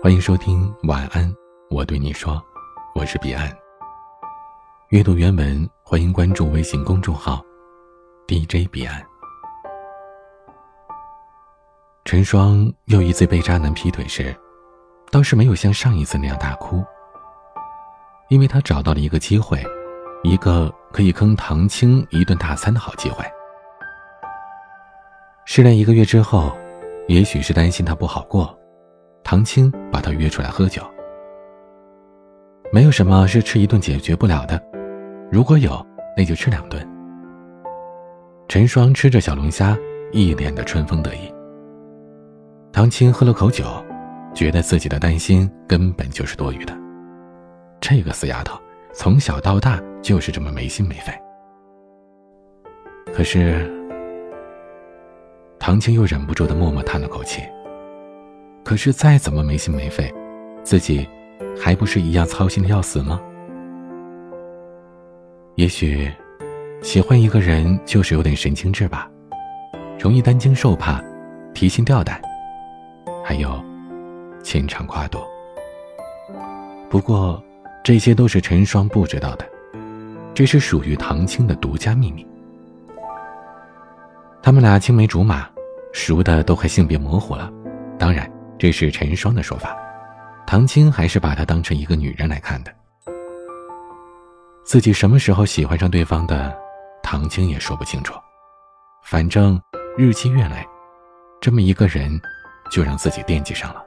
欢迎收听晚安，我对你说，我是彼岸。阅读原文，欢迎关注微信公众号 DJ 彼岸。陈双又一次被渣男劈腿时，倒是没有像上一次那样大哭，因为他找到了一个机会，一个可以坑唐青一顿大餐的好机会。失恋一个月之后，也许是担心他不好过。唐青把他约出来喝酒。没有什么是吃一顿解决不了的，如果有，那就吃两顿。陈双吃着小龙虾，一脸的春风得意。唐青喝了口酒，觉得自己的担心根本就是多余的。这个死丫头，从小到大就是这么没心没肺。可是，唐青又忍不住的默默叹了口气。可是再怎么没心没肺，自己还不是一样操心的要死吗？也许，喜欢一个人就是有点神经质吧，容易担惊受怕，提心吊胆，还有牵肠挂肚。不过，这些都是陈双不知道的，这是属于唐青的独家秘密。他们俩青梅竹马，熟的都快性别模糊了，当然。这是陈双的说法，唐青还是把她当成一个女人来看的。自己什么时候喜欢上对方的，唐青也说不清楚。反正日积月累，这么一个人，就让自己惦记上了。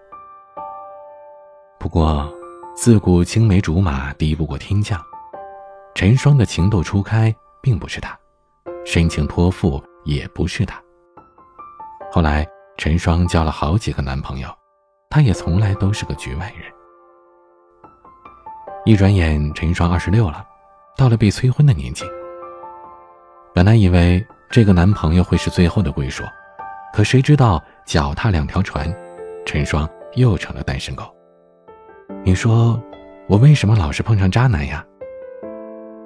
不过，自古青梅竹马敌不过天降，陈双的情窦初开并不是他，深情托付也不是他。后来，陈双交了好几个男朋友。他也从来都是个局外人。一转眼，陈双二十六了，到了被催婚的年纪。本来以为这个男朋友会是最后的归属，可谁知道脚踏两条船，陈双又成了单身狗。你说我为什么老是碰上渣男呀？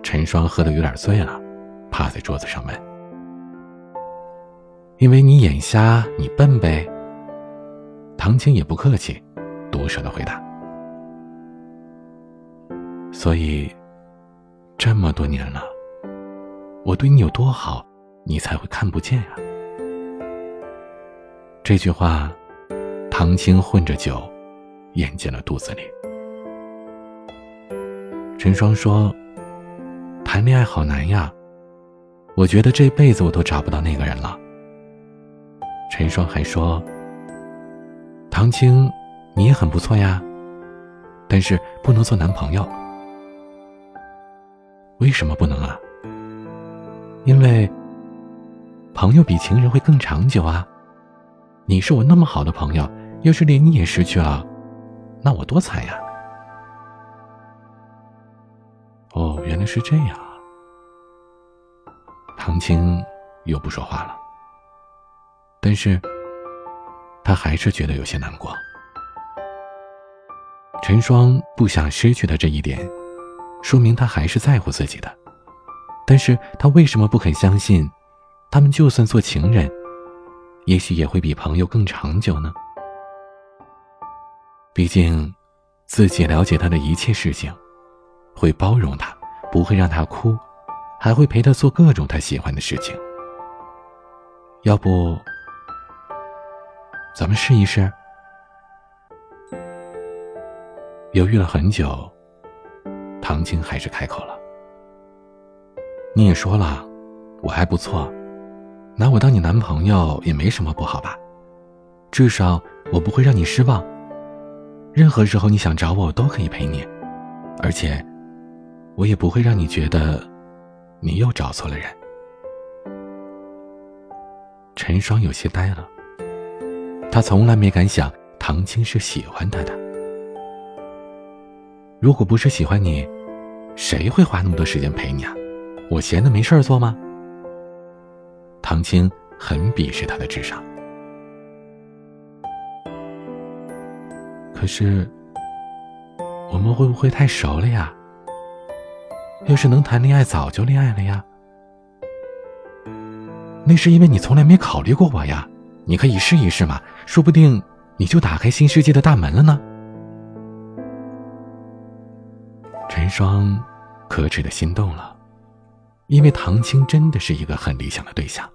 陈双喝得有点醉了，趴在桌子上问：“因为你眼瞎，你笨呗。”唐青也不客气，毒舌的回答：“所以，这么多年了，我对你有多好，你才会看不见啊？”这句话，唐青混着酒，咽进了肚子里。陈双说：“谈恋爱好难呀，我觉得这辈子我都找不到那个人了。”陈双还说。唐青，你也很不错呀，但是不能做男朋友。为什么不能啊？因为朋友比情人会更长久啊。你是我那么好的朋友，要是连你也失去了，那我多惨呀！哦，原来是这样啊。唐青又不说话了，但是。他还是觉得有些难过。陈双不想失去的这一点，说明他还是在乎自己的。但是他为什么不肯相信，他们就算做情人，也许也会比朋友更长久呢？毕竟，自己了解他的一切事情，会包容他，不会让他哭，还会陪他做各种他喜欢的事情。要不？咱们试一试。犹豫了很久，唐青还是开口了：“你也说了，我还不错，拿我当你男朋友也没什么不好吧？至少我不会让你失望。任何时候你想找我，我都可以陪你，而且我也不会让你觉得你又找错了人。”陈双有些呆了。他从来没敢想唐青是喜欢他的。如果不是喜欢你，谁会花那么多时间陪你啊？我闲的没事做吗？唐青很鄙视他的智商。可是，我们会不会太熟了呀？要是能谈恋爱，早就恋爱了呀。那是因为你从来没考虑过我呀。你可以试一试嘛说不定你就打开新世界的大门了呢。陈双可耻的心动了因为唐青真的是一个很理想的对象。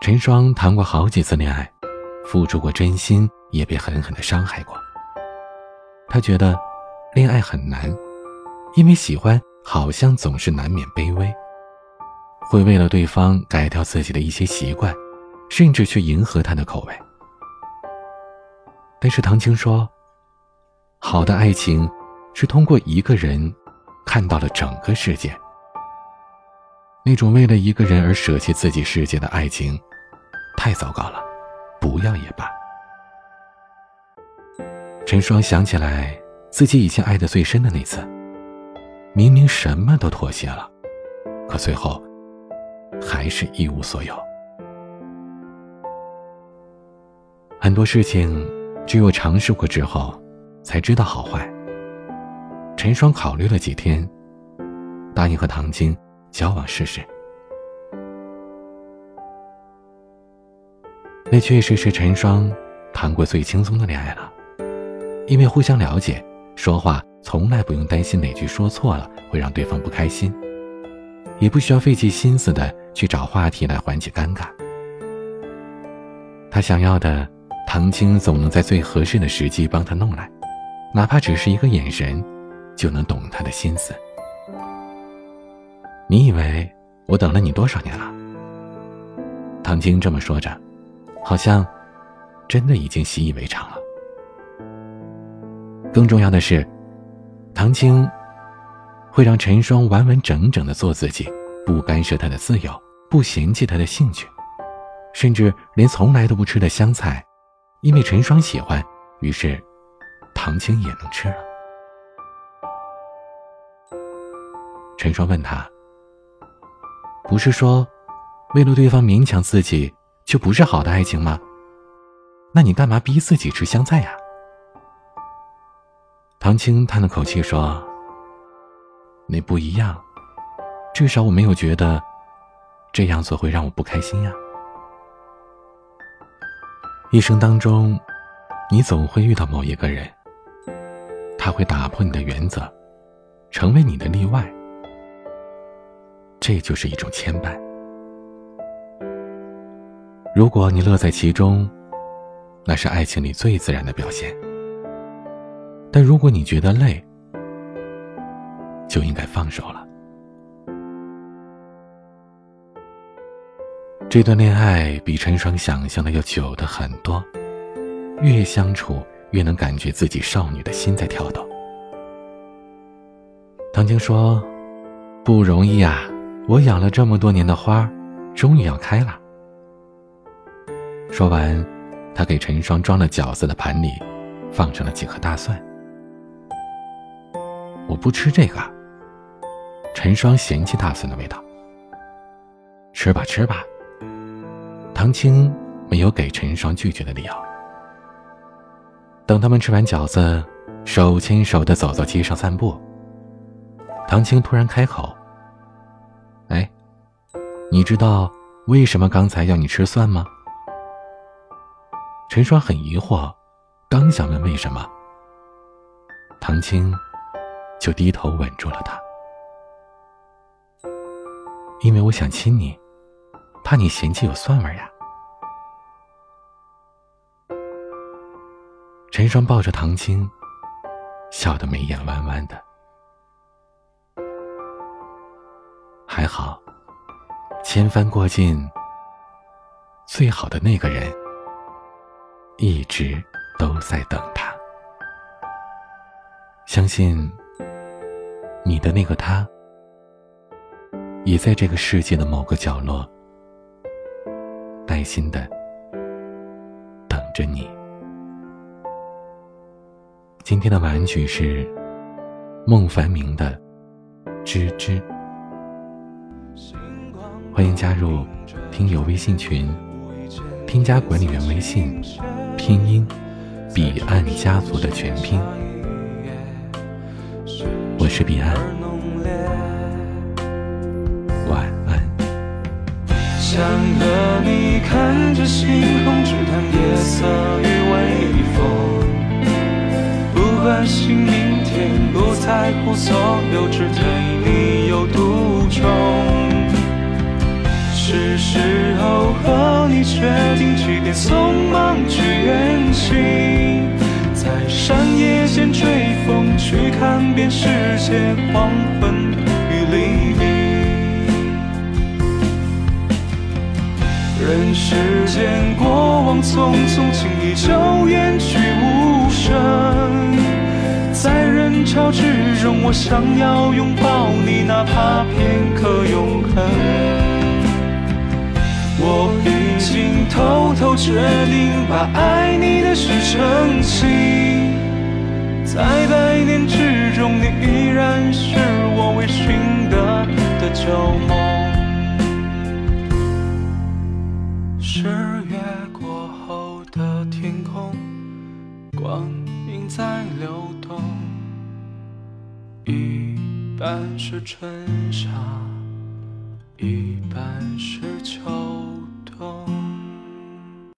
陈双谈过好几次恋爱付出过真心也被狠狠的伤害过。他觉得恋爱很难因为喜欢好像总是难免卑微。会为了对方改掉自己的一些习惯，甚至去迎合他的口味。但是唐青说，好的爱情，是通过一个人，看到了整个世界。那种为了一个人而舍弃自己世界的爱情，太糟糕了，不要也罢。陈双想起来自己以前爱的最深的那次，明明什么都妥协了，可最后还是一无所有。很多事情只有尝试过之后，才知道好坏。陈双考虑了几天，答应和唐晶交往试试。那确实是陈双谈过最轻松的恋爱了。因为互相了解，说话从来不用担心哪句说错了会让对方不开心，也不需要费尽心思的去找话题来缓解尴尬。他想要的，唐青总能在最合适的时机帮他弄来，哪怕只是一个眼神，就能懂他的心思。你以为我等了你多少年了？唐青这么说着，好像真的已经习以为常了。更重要的是，唐青会让陈双完完整整的做自己，不干涉他的自由，不嫌弃他的兴趣，甚至连从来都不吃的香菜，因为陈双喜欢，于是唐青也能吃了。陈双问他：“不是说为了对方勉强自己就不是好的爱情吗？那你干嘛逼自己吃香菜呀？”唐青叹了口气说：“那不一样，至少我没有觉得这样做会让我不开心呀。一生当中，你总会遇到某一个人，他会打破你的原则，成为你的例外，这就是一种牵绊。如果你乐在其中，那是爱情里最自然的表现。”但如果你觉得累，就应该放手了。这段恋爱比陈双想象的要久的很多，越相处越能感觉自己少女的心在跳动。唐晶说：“不容易啊，我养了这么多年的花，终于要开了。”说完，他给陈双装了饺子的盘里，放上了几颗大蒜。我不吃这个。陈双嫌弃大蒜的味道。吃吧，吃吧。唐青没有给陈双拒绝的理由。等他们吃完饺子，手牵手的走到街上散步。唐青突然开口：“哎，你知道为什么刚才要你吃蒜吗？”陈双很疑惑，刚想问为什么，唐青。就低头吻住了他，因为我想亲你，怕你嫌弃有蒜味呀。陈双抱着唐青，笑得眉眼弯弯的。还好，千帆过尽，最好的那个人一直都在等他。相信。你的那个他，也在这个世界的某个角落，耐心的等着你。今天的晚安曲是孟凡明的《吱吱》，欢迎加入听友微信群，添加管理员微信，拼音彼岸家族的全拼。我是彼岸，晚安。想和你看着星空，只谈夜色乎所有，只对你有独钟。是时候和你决定，即便匆忙去远行，在山野间吹风，去看遍世界黄昏与黎明。人世间过往匆匆，轻易就远去无我想要拥抱你，哪怕片刻永恒。我已经偷偷决定，把爱你的事澄清。在百年之中，你依然是我未寻的春，